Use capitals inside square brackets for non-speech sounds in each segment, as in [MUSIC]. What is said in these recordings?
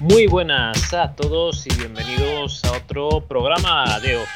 Muy buenas a todos y bienvenidos a otro programa de off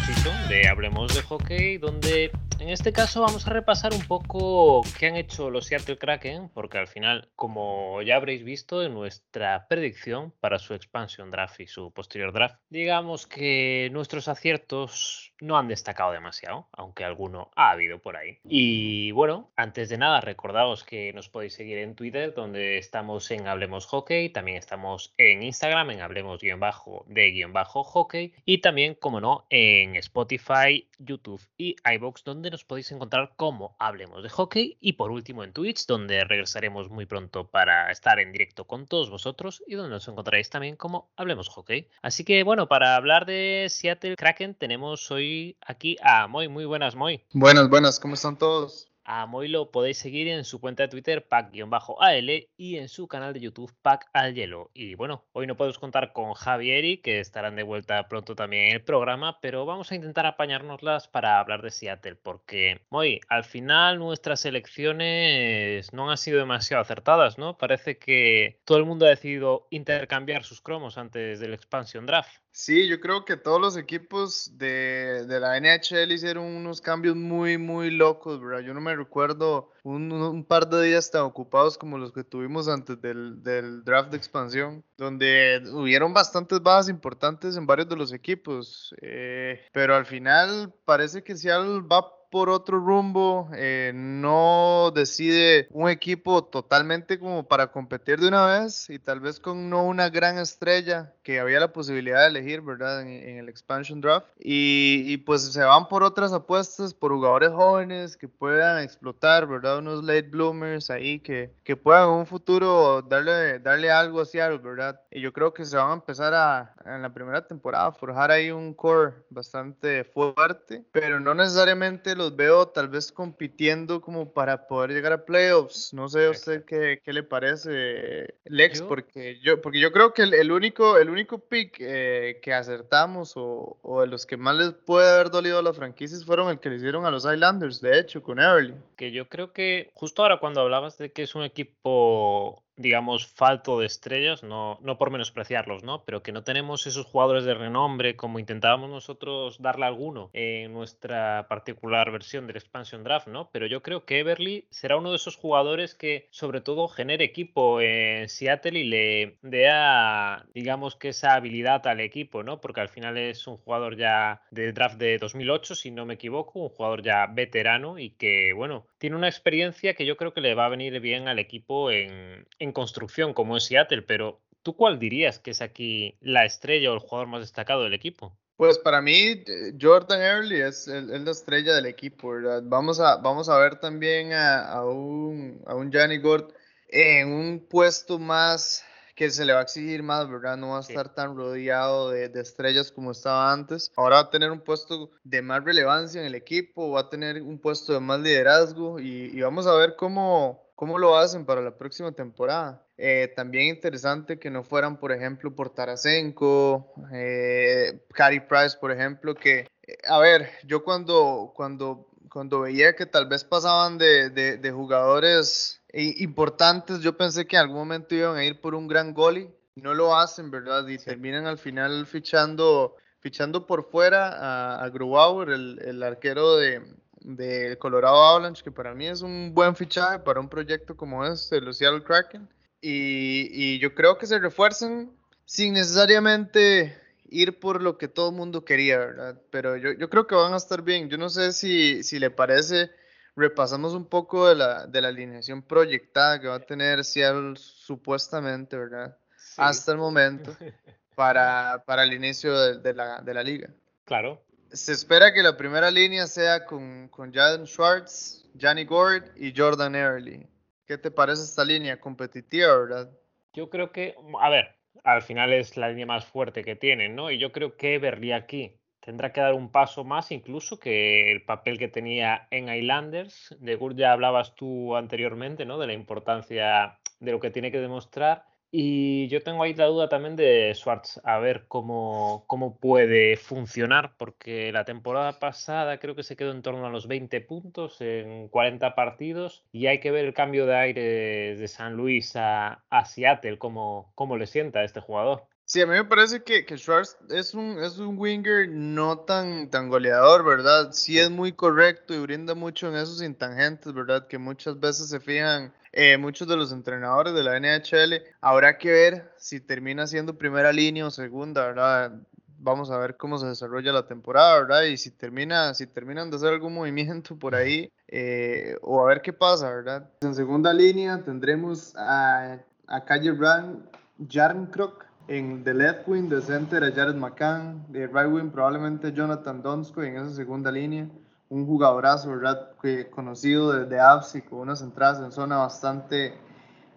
de Hablemos de Hockey, donde en este caso vamos a repasar un poco qué han hecho los Seattle Kraken, porque al final, como ya habréis visto en nuestra predicción para su expansion draft y su posterior draft, digamos que nuestros aciertos no han destacado demasiado, aunque alguno ha habido por ahí. Y bueno, antes de nada, recordaos que nos podéis seguir en Twitter, donde estamos en Hablemos Hockey, también estamos en Instagram, en Hablemos-de-hockey, y también, como no, en Spotify, YouTube y iBox, donde nos podéis encontrar como Hablemos de Hockey, y por último en Twitch, donde regresaremos muy pronto para estar en directo con todos vosotros y donde nos encontraréis también como Hablemos Hockey. Así que bueno, para hablar de Seattle Kraken tenemos hoy aquí a Moy. Muy buenas, Moy. Buenas, buenas, ¿cómo están todos? A Moy lo podéis seguir en su cuenta de Twitter, pack-al y en su canal de YouTube, pack al hielo. Y bueno, hoy no podemos contar con Javier y que estarán de vuelta pronto también en el programa, pero vamos a intentar apañárnoslas para hablar de Seattle, porque, Moy, al final nuestras elecciones no han sido demasiado acertadas, ¿no? Parece que todo el mundo ha decidido intercambiar sus cromos antes del expansion draft. Sí, yo creo que todos los equipos de, la NHL hicieron unos cambios muy, muy locos, ¿verdad? Yo no me recuerdo un, par de días tan ocupados como los que tuvimos antes del, draft de expansión, donde hubieron bastantes bajas importantes en varios de los equipos, eh, pero al final parece que Seattle va por otro rumbo, eh, no decide un equipo totalmente como para competir de una vez y tal vez con no una gran estrella que había la posibilidad de elegir, ¿verdad? En, el expansion draft. Y, pues se van por otras apuestas, por jugadores jóvenes que puedan explotar, ¿verdad? Unos late bloomers ahí que, que puedan en un futuro darle, darle algo hacia algo, ¿verdad? Y yo creo que se van a empezar a, en la primera temporada, a forjar ahí un core bastante fuerte, pero no necesariamente los veo tal vez compitiendo como para poder llegar a playoffs. No sé a usted qué, qué, le parece, Lex, porque yo porque yo creo que el, único el único pick eh, que acertamos o, o, de los que más les puede haber dolido a las franquicias fueron el que le hicieron a los Islanders, de hecho, con Everly. Que yo creo que justo ahora cuando hablabas de que es un equipo digamos, falto de estrellas, no, no por menospreciarlos, ¿no? Pero que no tenemos esos jugadores de renombre como intentábamos nosotros darle alguno en nuestra particular versión del Expansion Draft, ¿no? Pero yo creo que Everly será uno de esos jugadores que sobre todo genere equipo en Seattle y le dé, digamos, que esa habilidad al equipo, ¿no? Porque al final es un jugador ya del draft de 2008, si no me equivoco, un jugador ya veterano y que, bueno, tiene una experiencia que yo creo que le va a venir bien al equipo en construcción como es Seattle, pero ¿tú cuál dirías que es aquí la estrella o el jugador más destacado del equipo? Pues para mí, eh, Jordan Early es, la estrella del equipo, ¿verdad? Vamos a, vamos a ver también a, un, a un Johnny Gord en un puesto más que se le va a exigir más, ¿verdad? No va a estar tan rodeado de, estrellas como estaba antes. Ahora va a tener un puesto de más relevancia en el equipo, va a tener un puesto de más liderazgo y vamos a ver cómo, ¿Cómo lo hacen para la próxima temporada? Eh, también interesante que no fueran, por ejemplo, por Tarasenko, eh, Price, por ejemplo, que, eh, a ver, yo cuando, cuando, cuando veía que tal vez pasaban de, de, jugadores importantes, yo pensé que en algún momento iban a ir por un gran goalie, no lo hacen, ¿verdad? Y terminan al final fichando, fichando por fuera a, a Grubauer, el, el arquero de, de Colorado Avalanche, que para mí es un buen fichaje para un proyecto como este, los Seattle Kraken. Y, yo creo que se refuerzan sin necesariamente ir por lo que todo el mundo quería, ¿verdad? Pero yo, yo, creo que van a estar bien. Yo no sé si, si le parece, repasamos un poco de la, de la alineación proyectada que va a tener Seattle supuestamente, ¿verdad? Hasta el momento, [LAUGHS] para, para el inicio de, de, la, de la liga. Claro, se espera que la primera línea sea con, con Jaden Schwartz, Johnny Gord y Jordan Early. ¿Qué te parece esta línea competitiva, verdad? Yo creo que, a ver, al final es la línea más fuerte que tienen, ¿no? Y yo creo que Everly aquí tendrá que dar un paso más incluso que el papel que tenía en Islanders. De Gord ya hablabas tú anteriormente, ¿no? De la importancia de lo que tiene que demostrar. Y yo tengo ahí la duda también de Schwartz, a ver cómo, cómo puede funcionar, porque la temporada pasada creo que se quedó en torno a los 20 puntos en 40 partidos y hay que ver el cambio de aire de San Luis a, a Seattle, cómo, cómo le sienta a este jugador. Sí, a mí me parece que, que Schwartz es un, es un winger no tan, tan goleador, ¿verdad? Sí es muy correcto y brinda mucho en esos intangentes, ¿verdad? Que muchas veces se fijan eh, muchos de los entrenadores de la NHL. Habrá que ver si termina siendo primera línea o segunda, ¿verdad? Vamos a ver cómo se desarrolla la temporada, ¿verdad? Y si termina, si terminan de hacer algún [LAUGHS] movimiento por ahí, eh, o a ver qué pasa, ¿verdad? En segunda línea tendremos a, a Calle Brand, Jarnkrok, en the left wing, de center a Jared McCann, de right wing probablemente Jonathan Donskoy en esa segunda línea, un jugadorazo, ¿verdad? Que, conocido desde APSI con unas entradas en zona bastante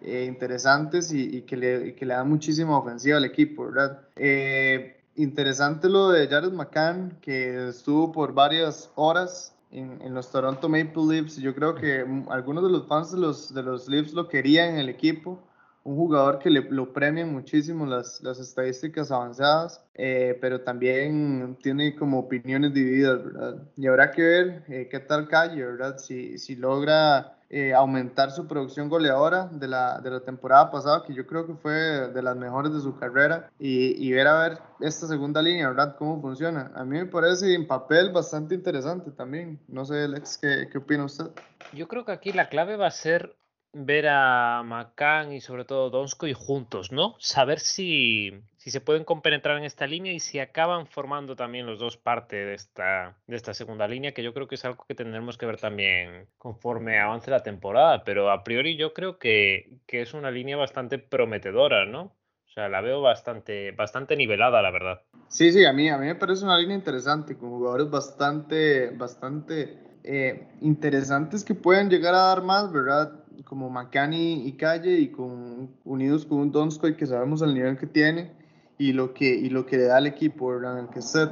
eh, interesantes y, que le, que le dan muchísima ofensiva al equipo, ¿verdad? Eh, interesante lo de Jared McCann, que estuvo por varias horas en, en, los Toronto Maple Leafs. Yo creo que algunos de los fans de los, de los Leafs lo querían en el equipo un jugador que le, lo premian muchísimo las, las estadísticas avanzadas, eh, pero también tiene como opiniones divididas, ¿verdad? Y habrá que ver eh, qué tal Calle, ¿verdad? Si, si logra eh, aumentar su producción goleadora de la, de la temporada pasada, que yo creo que fue de las mejores de su carrera, y, y, ver a ver esta segunda línea, ¿verdad? Cómo funciona. A mí me parece en papel bastante interesante también. No sé, Alex, ¿qué, qué opina usted? Yo creo que aquí la clave va a ser ver a McCann y sobre todo Donskoy juntos, ¿no? Saber si, si se pueden compenetrar en esta línea y si acaban formando también los dos parte de esta, de esta segunda línea, que yo creo que es algo que tendremos que ver también conforme avance la temporada, pero a priori yo creo que, que es una línea bastante prometedora, ¿no? O sea, la veo bastante, bastante nivelada, la verdad. Sí, sí, a mí, a mí me parece una línea interesante, con jugadores bastante, bastante eh, interesantes que pueden llegar a dar más, ¿verdad? Como Macani y Calle y con, unidos con un Donskoy que sabemos el nivel que tiene y lo que, y lo que le da al equipo, ¿verdad? El que set.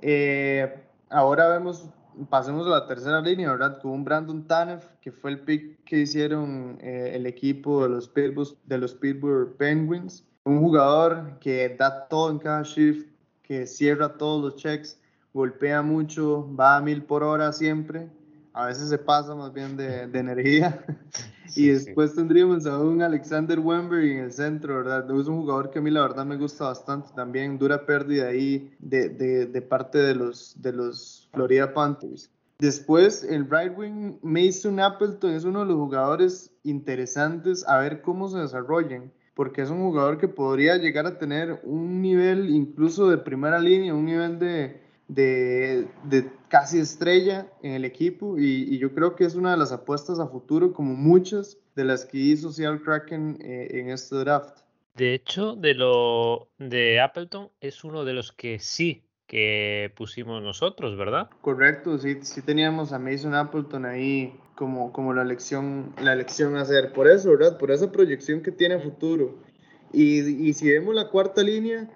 Eh, ahora vemos, pasemos a la tercera línea, ¿verdad? Con un Brandon Tanev, que fue el pick que hicieron eh, el equipo de los, Pittsburgh, de los Pittsburgh Penguins. Un jugador que da todo en cada shift, que cierra todos los checks, golpea mucho, va a mil por hora siempre a veces se pasa más bien de, de energía. [LAUGHS] y después tendríamos a un Alexander Wemberg en el centro, ¿verdad? Es un jugador que a mí la verdad me gusta bastante también, dura pérdida ahí de, de, de parte de los, de los Florida Panthers. Después, el right wing Mason Appleton es uno de los jugadores interesantes a ver cómo se desarrollan, porque es un jugador que podría llegar a tener un nivel incluso de primera línea, un nivel de, de, de casi estrella en el equipo y, yo creo que es una de las apuestas a futuro como muchas de las que hizo Seattle Kraken eh, en este draft. De hecho, de lo de Appleton es uno de los que sí que pusimos nosotros, ¿verdad? Correcto, sí, sí teníamos a Mason Appleton ahí como, como la elección la elección a hacer. Por eso, ¿verdad? Por esa proyección que tiene a futuro. Y, y si vemos la cuarta línea,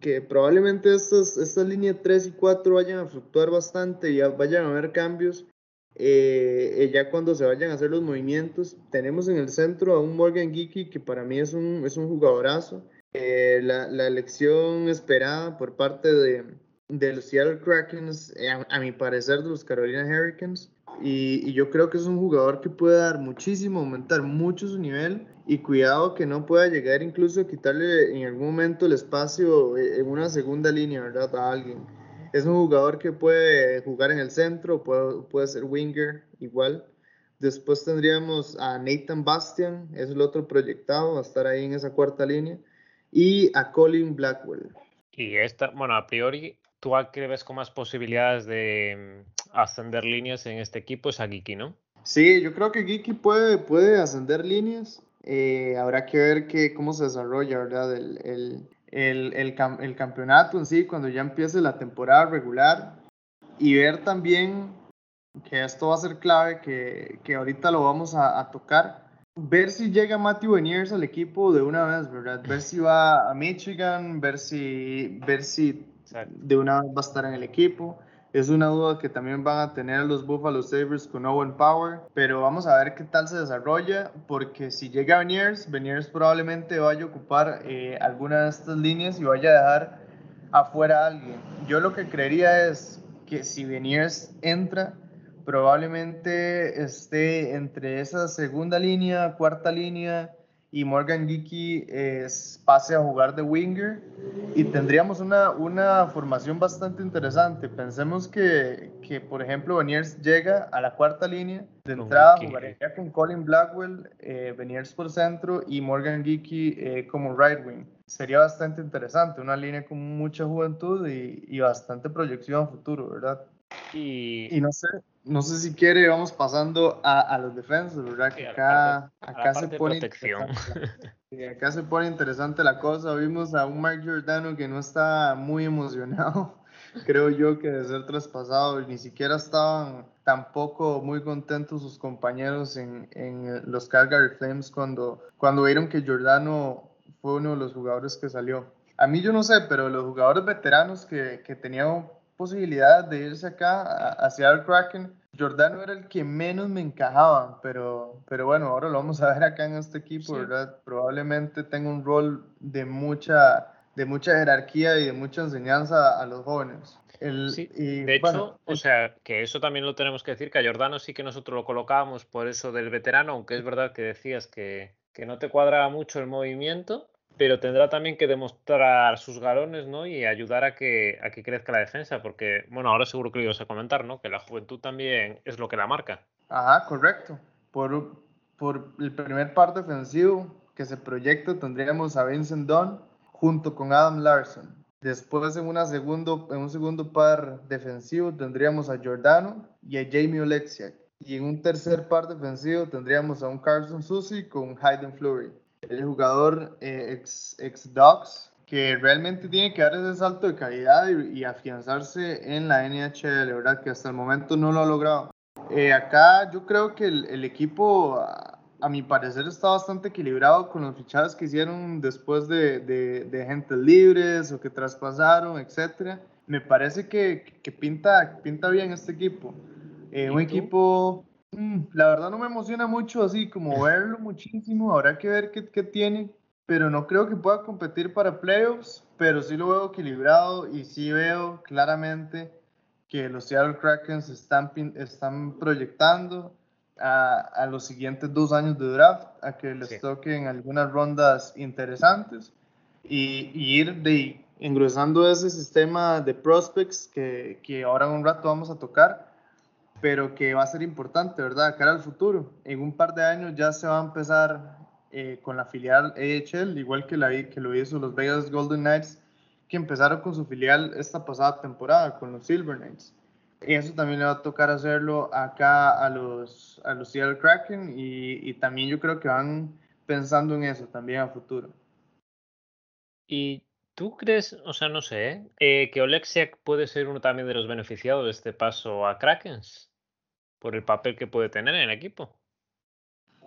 que probablemente estas, estas líneas 3 y 4 vayan a fluctuar bastante y vayan a haber cambios. Eh, eh, ya cuando se vayan a hacer los movimientos, tenemos en el centro a un Morgan Geeky que para mí es un, es un jugadorazo. Eh, la, la, elección esperada por parte de, de los Seattle Kraken, a, a, mi parecer, de los Carolina Hurricanes. Y, yo creo que es un jugador que puede dar muchísimo, aumentar mucho su nivel y cuidado que no pueda llegar incluso a quitarle en algún momento el espacio eh, en una segunda línea, ¿verdad? A alguien. Es un jugador que puede jugar en el centro, puede, puede ser winger igual. Después tendríamos a Nathan Bastian, es el otro proyectado, a estar ahí en esa cuarta línea. Y a Colin Blackwell. Y esta, bueno, a priori, tú al que ves con más posibilidades de mm, ascender líneas en este equipo es a Giki, ¿no? Sí, yo creo que Giki puede, puede ascender líneas. Eh, habrá que ver que, cómo se desarrolla, ¿verdad? El, el, el, el, campeonato en sí, cuando ya empiece la temporada regular. Y ver también, que esto va a ser clave, que, que ahorita lo vamos a, a, tocar. Ver si llega Matthew Beniers al equipo de una vez, ¿verdad? Ver si va a Michigan, ver si, ver si de una vez va a estar en el equipo. Es una duda que también van a tener los Buffalo Sabres con Owen Power, pero vamos a ver qué tal se desarrolla, porque si llega Beniers, Beniers probablemente vaya a ocupar eh, alguna de estas líneas y vaya a dejar afuera a alguien. Yo lo que creería es que si Beniers entra, probablemente esté entre esa segunda línea, cuarta línea y Morgan Geeky pase a jugar de winger y tendríamos una, una formación bastante interesante. Pensemos que, que, por ejemplo, Beniers llega a la cuarta línea, de entrada jugaría con Colin Blackwell, eh, Beniers por centro y Morgan Geeky eh, como right wing. Sería bastante interesante, una línea con mucha juventud y, y bastante proyección a futuro, ¿verdad? Y, y no sé, no sé si quiere, vamos pasando a, a los defensas, ¿verdad? Que acá, acá se pone [LAUGHS] acá se pone interesante la cosa. Vimos a un Mark Giordano que no está muy emocionado, [LAUGHS] creo yo, que de ser traspasado. Ni siquiera estaban tampoco muy contentos sus compañeros en, en los Calgary Flames cuando, cuando vieron que Giordano fue uno de los jugadores que salió. A mí yo no sé, pero los jugadores veteranos que, que tenían posibilidad de irse acá hacia el Kraken. Jordano era el que menos me encajaba, pero, pero bueno, ahora lo vamos a ver acá en este equipo, ¿verdad? Probablemente tenga un rol de mucha, de mucha jerarquía y de mucha enseñanza a los jóvenes. El, sí, de hecho, o sea, que eso también lo tenemos que decir, que a Jordano sí que nosotros lo colocábamos por eso del veterano, aunque es verdad que decías que, que no te cuadraba mucho el movimiento, pero tendrá también que demostrar sus galones, ¿no? Y ayudar a que, a que crezca la defensa, porque, bueno, ahora seguro que lo ibas a comentar, ¿no? Que la juventud también es lo que la marca. Ajá, correcto. Por, por el primer par defensivo que se proyecta tendríamos a Vincent Dunn junto con Adam Larson. Después en, una segundo, en un segundo par defensivo tendríamos a Giordano y a Jamie Oleksiak. Y en un tercer par defensivo tendríamos a un Carson Susi con Hayden Fleury el jugador eh, ex, ex que realmente tiene que dar ese salto de calidad y, afianzarse en la NHL, ¿verdad? Que hasta el momento no lo ha logrado. Eh, acá yo creo que el, equipo, a, mi parecer, está bastante equilibrado con los fichajes que hicieron después de, de, de gente libres o que traspasaron, etc. Me parece que, que pinta, pinta bien este equipo. Eh, un equipo la verdad no me emociona mucho así como verlo muchísimo, habrá que ver qué, qué, tiene, pero no creo que pueda competir para playoffs, pero sí lo veo equilibrado y sí veo claramente que los Seattle Kraken están, están proyectando a, a, los siguientes dos años de draft, a que les toquen algunas rondas interesantes y, y ir de, engrosando ese sistema de prospects que, que ahora en un rato vamos a tocar pero que va a ser importante, ¿verdad? Cara al futuro. En un par de años ya se va a empezar eh, con la filial AHL, igual que, la, que lo hizo los Vegas Golden Knights, que empezaron con su filial esta pasada temporada, con los Silver Knights. Y eso también le va a tocar hacerlo acá a los, a los Seattle Kraken y, y también yo creo que van pensando en eso también a futuro. Y ¿Tú crees, o sea, no sé, ¿eh? que Oleksiak puede ser uno también de los beneficiados de este paso a Krakens? Por el papel que puede tener en el equipo.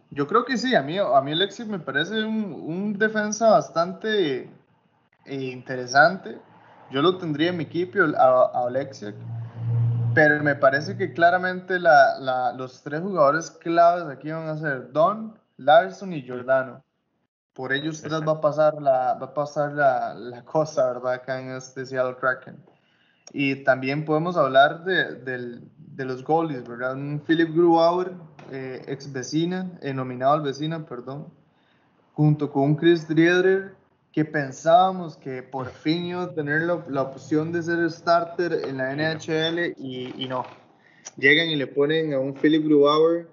Yo creo que sí, a mí, a mí Oleksiak me parece un, defensa bastante eh, interesante. Yo lo tendría en mi equipo a, a. Pero me parece que claramente los tres jugadores claves aquí van a ser Don, Larson y Giordano por ellos tres va a pasar la, va a pasar la, la, [LAUGHS] cosa, ¿verdad? Acá en este Seattle Kraken. Y también podemos hablar de, de los goalies, ¿verdad? Un Philip Grubauer, eh, ex vecina, eh, nominado al vecina, perdón, junto con un Chris Driedger, que pensábamos que por fin iba a tener la, la opción de ser starter en la NHL y, y, no. Llegan y le ponen a un Philip Grubauer,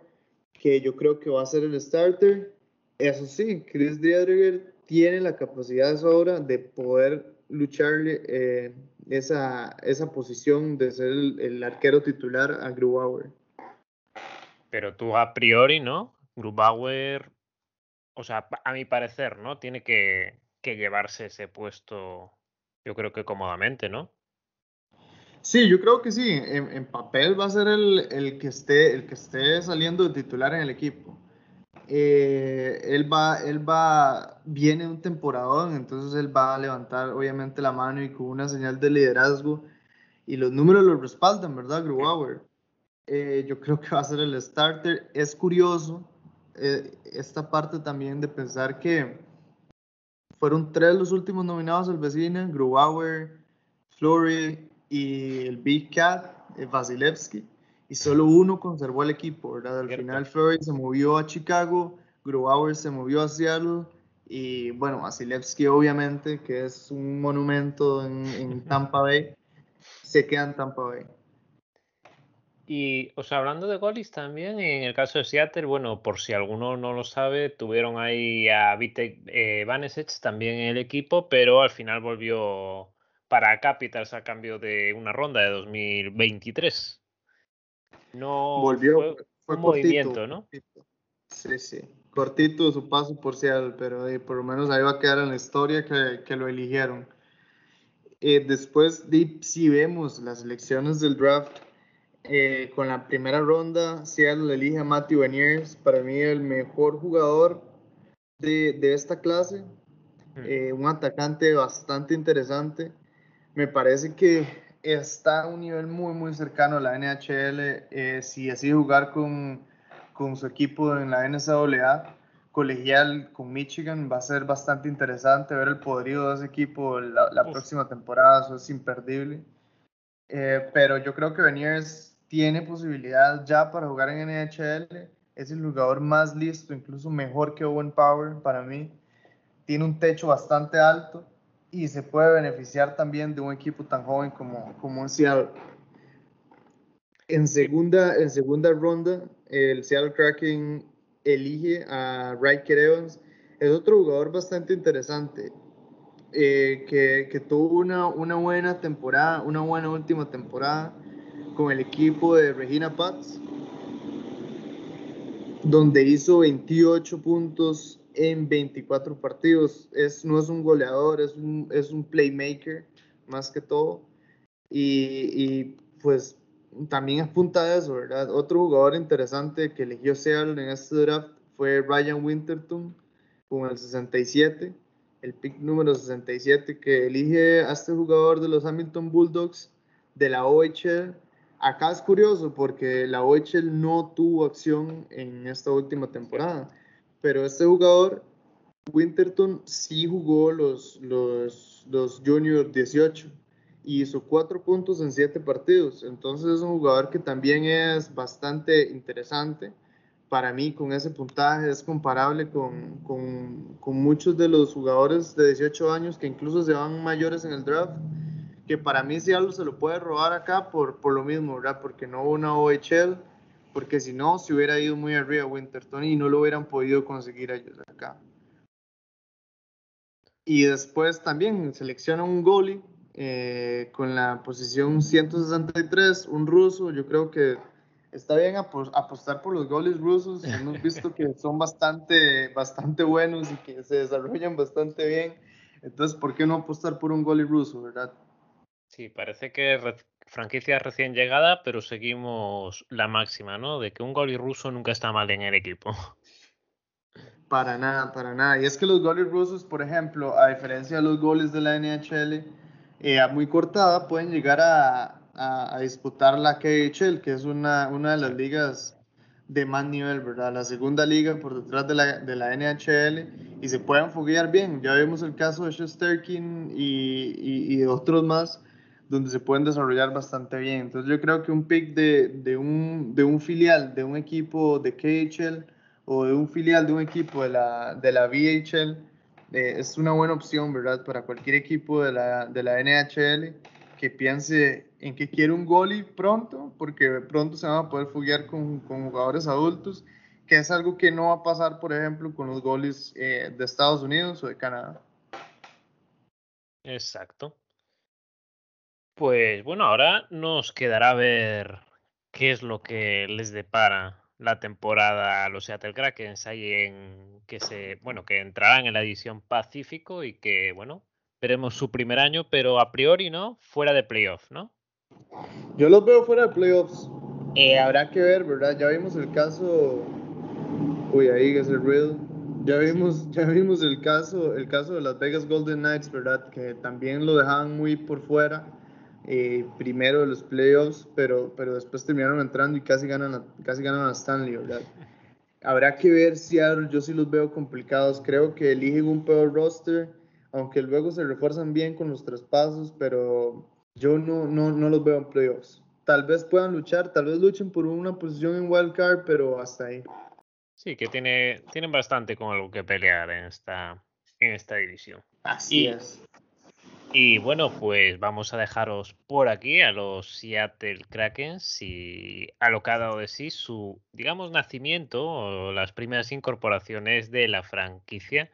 que yo creo que va a ser el starter eso sí, Chris Driedger tiene la capacidad de sobra de poder lucharle eh, esa, esa posición de ser el, arquero titular a Grubauer. Pero tú a priori, ¿no? Grubauer, o sea, a mi parecer, ¿no? Tiene que, que llevarse ese puesto, yo creo que cómodamente, ¿no? Sí, yo creo que sí. En, en papel va a ser el, el, que esté, el que esté saliendo de titular en el equipo. Eh, él va, él va, viene un temporadón, entonces él va a levantar obviamente la mano y con una señal de liderazgo y los números lo respaldan, ¿verdad, Grubauer? Eh, yo creo que va a ser el starter. Es curioso eh, esta parte también de pensar que fueron tres los últimos nominados al vecino, Grubauer, Flory y el Big Cat, Vasilevsky y solo uno conservó el equipo, ¿verdad? Al final Flores se movió a Chicago Grubauer se movió a Seattle y bueno, Vasilevsky obviamente, que es un monumento en, [LAUGHS] Tampa Bay, se queda en Tampa Bay. Y, o sea, hablando de goalies también, en el caso de Seattle, bueno, por si alguno no lo sabe, tuvieron ahí a Vitek eh, también en el equipo, pero al final volvió para Capitals a cambio de una ronda de 2023. No volvió, fue, un movimiento, ¿no? Sí, sí cortito su paso por Seattle, pero por lo menos ahí va a quedar en la historia que, que lo eligieron. Eh, después, de, si vemos las elecciones del draft, eh, con la primera ronda, Seattle elige a Matthew Beniers, para mí el mejor jugador de, de esta clase, hmm. eh, un atacante bastante interesante. Me parece que está a un nivel muy, muy cercano a la NHL. si decide jugar con con su equipo en la NCAA colegial con Michigan. Va a ser bastante interesante ver el poderío de ese equipo la, próxima temporada, eso es imperdible. Eh, pero yo creo que Beniers tiene posibilidad ya para jugar en NHL. Es el jugador más listo, incluso mejor que Owen Power para mí. Tiene un techo bastante alto y se puede beneficiar también de un equipo tan joven como, como Seattle. En segunda, en segunda ronda, el Seattle Kraken elige a Riker Evans. Es otro jugador bastante interesante, eh, que, que, tuvo una, una, buena temporada, una buena última temporada con el equipo de Regina Pats, donde hizo 28 puntos en 24 partidos. Es, no es un goleador, es un, es un playmaker más que todo. Y, y pues también apunta a eso, ¿verdad? Otro jugador interesante que eligió Seattle en este draft fue Ryan Winterton con el 67, el pick número 67 que elige a este jugador de los Hamilton Bulldogs de la OHL. Acá es curioso porque la OHL no tuvo acción en esta última temporada, pero este jugador, Winterton, sí jugó los, los, los Junior 18 y hizo cuatro puntos en siete partidos. Entonces es un jugador que también es bastante interesante. Para mí, con ese puntaje, es comparable con, con, con muchos de los jugadores de 18 años que incluso se van mayores en el draft. Que para mí, si algo se lo puede robar acá por, por lo mismo, ¿verdad? Porque no hubo una OHL, porque si no, se hubiera ido muy arriba Winterton y no lo hubieran podido conseguir ellos acá. Y después también selecciona un goalie eh, con la posición 163, un ruso, yo creo que está bien apostar por los goles rusos, [LAUGHS] hemos visto que son bastante, bastante buenos y que se desarrollan bastante bien, entonces, ¿por qué no apostar por un goalie ruso, verdad? Sí, parece que franquicia recién llegada, pero seguimos la máxima, ¿no? De que un goalie ruso nunca está mal en el equipo. Para nada, para nada. Y es que los goles rusos, por ejemplo, a diferencia de los goles de la NHL, eh, a muy cortada pueden llegar a, a, disputar la KHL, que es una, una de las ligas de más nivel, ¿verdad? La segunda liga por detrás de la, de la NHL y se pueden foguear bien. Ya vemos el caso de Shesterkin y, y, y, otros más donde se pueden desarrollar bastante bien. Entonces yo creo que un pick de, de, un, de un filial de un equipo de KHL o de un filial de un equipo de la, de la VHL eh, es una buena opción, ¿verdad? Para cualquier equipo de la, de la NHL que piense en que quiere un goalie pronto, porque pronto se van a poder fuguear con, con jugadores adultos, que es algo que no va a pasar, por ejemplo, con los goalies eh, de Estados Unidos o de Canadá. Exacto. Pues bueno, ahora nos quedará ver qué es lo que les depara la temporada a los Seattle Krakens ahí que se bueno que entrarán en la edición Pacífico y que bueno veremos su primer año pero a priori no fuera de playoffs no yo los veo fuera de playoffs. Eh, habrá que ver verdad ya vimos el caso uy ahí es el real. Ya vimos ya vimos el caso el caso de las Vegas Golden Knights verdad que también lo dejaban muy por fuera eh, primero de los playoffs, pero, pero después terminaron entrando y casi ganan, casi ganan a Stanley, ¿verdad? Habrá que ver si yo sí los veo complicados. Creo que eligen un peor roster, aunque luego se refuerzan bien con los traspasos, pero yo no, no, no los veo en playoffs. Tal vez puedan luchar, tal vez luchen por una posición en wild card, pero hasta ahí. Sí, que tiene, tienen bastante con algo que pelear en esta, en esta división. Así es. Y bueno, pues vamos a dejaros por aquí a los Seattle Kraken y a lo de sí su, digamos, nacimiento o las primeras incorporaciones de la franquicia.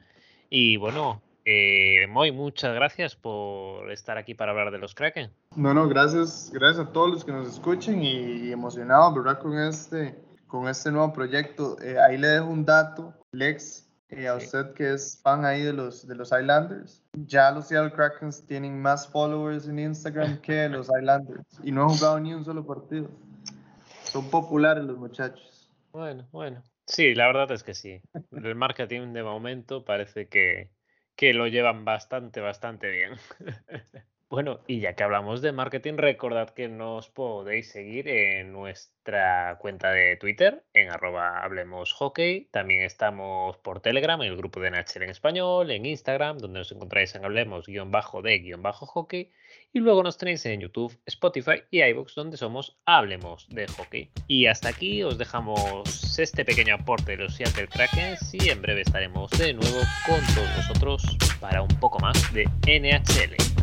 Y bueno, eh, Moy, muchas gracias por estar aquí para hablar de los Kraken. No, no, gracias, gracias a todos los que nos escuchen y, emocionados, ¿verdad? Con este, con este nuevo proyecto. Eh, ahí le dejo un dato, Lex, eh, a usted que es fan ahí de los, de los Islanders. Ya los Seattle Kraken tienen más followers en Instagram que [LAUGHS] los Islanders y no han jugado ni un solo partido. Son populares los muchachos. Bueno, bueno. Sí, la verdad es que sí. [LAUGHS] El marketing de momento parece que, que lo llevan bastante, bastante bien. [LAUGHS] Bueno, y ya que hablamos de marketing, recordad que nos podéis seguir en nuestra cuenta de Twitter, en arroba hablemos. También estamos por Telegram, en el grupo de NHL en español, en Instagram, donde nos encontráis en hablemos-de-hockey. Y luego nos tenéis en YouTube, Spotify y iVoox, donde somos Hablemos de Hockey. Y hasta aquí os dejamos este pequeño aporte de los Seattle Kraken y en breve estaremos de nuevo con todos vosotros para un poco más de NHL.